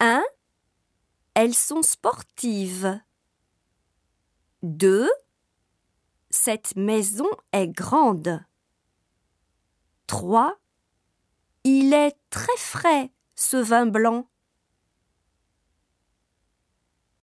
1. Elles sont sportives. 2. Cette maison est grande. 3. Il est très frais, ce vin blanc.